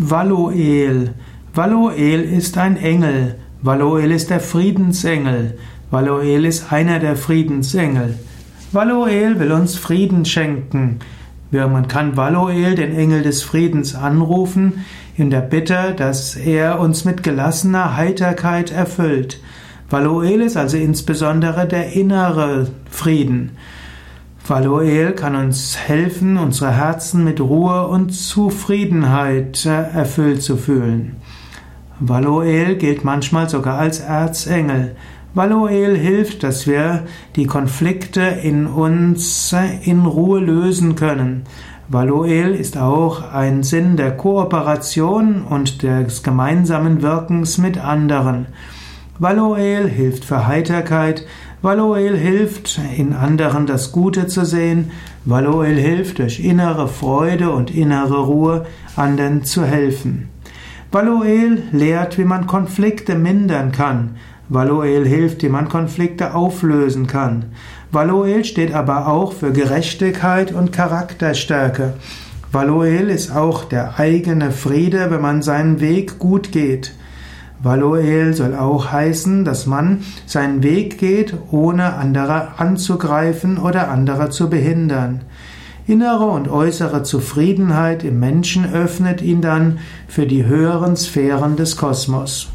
Valoel. Valoel ist ein Engel. Valoel ist der Friedensengel. Valoel ist einer der Friedensengel. Valoel will uns Frieden schenken. Man kann Valoel, den Engel des Friedens, anrufen in der Bitte, dass er uns mit gelassener Heiterkeit erfüllt. Valoel ist also insbesondere der innere Frieden. Valoel kann uns helfen, unsere Herzen mit Ruhe und Zufriedenheit äh, erfüllt zu fühlen. Valoel gilt manchmal sogar als Erzengel. Valoel hilft, dass wir die Konflikte in uns äh, in Ruhe lösen können. Valoel ist auch ein Sinn der Kooperation und des gemeinsamen Wirkens mit anderen. Valoel hilft für Heiterkeit, Valoel hilft, in anderen das Gute zu sehen. Valoel hilft, durch innere Freude und innere Ruhe anderen zu helfen. Valoel lehrt, wie man Konflikte mindern kann. Valoel hilft, wie man Konflikte auflösen kann. Valoel steht aber auch für Gerechtigkeit und Charakterstärke. Valoel ist auch der eigene Friede, wenn man seinen Weg gut geht. Valoel soll auch heißen, dass man seinen Weg geht, ohne andere anzugreifen oder andere zu behindern. Innere und äußere Zufriedenheit im Menschen öffnet ihn dann für die höheren Sphären des Kosmos.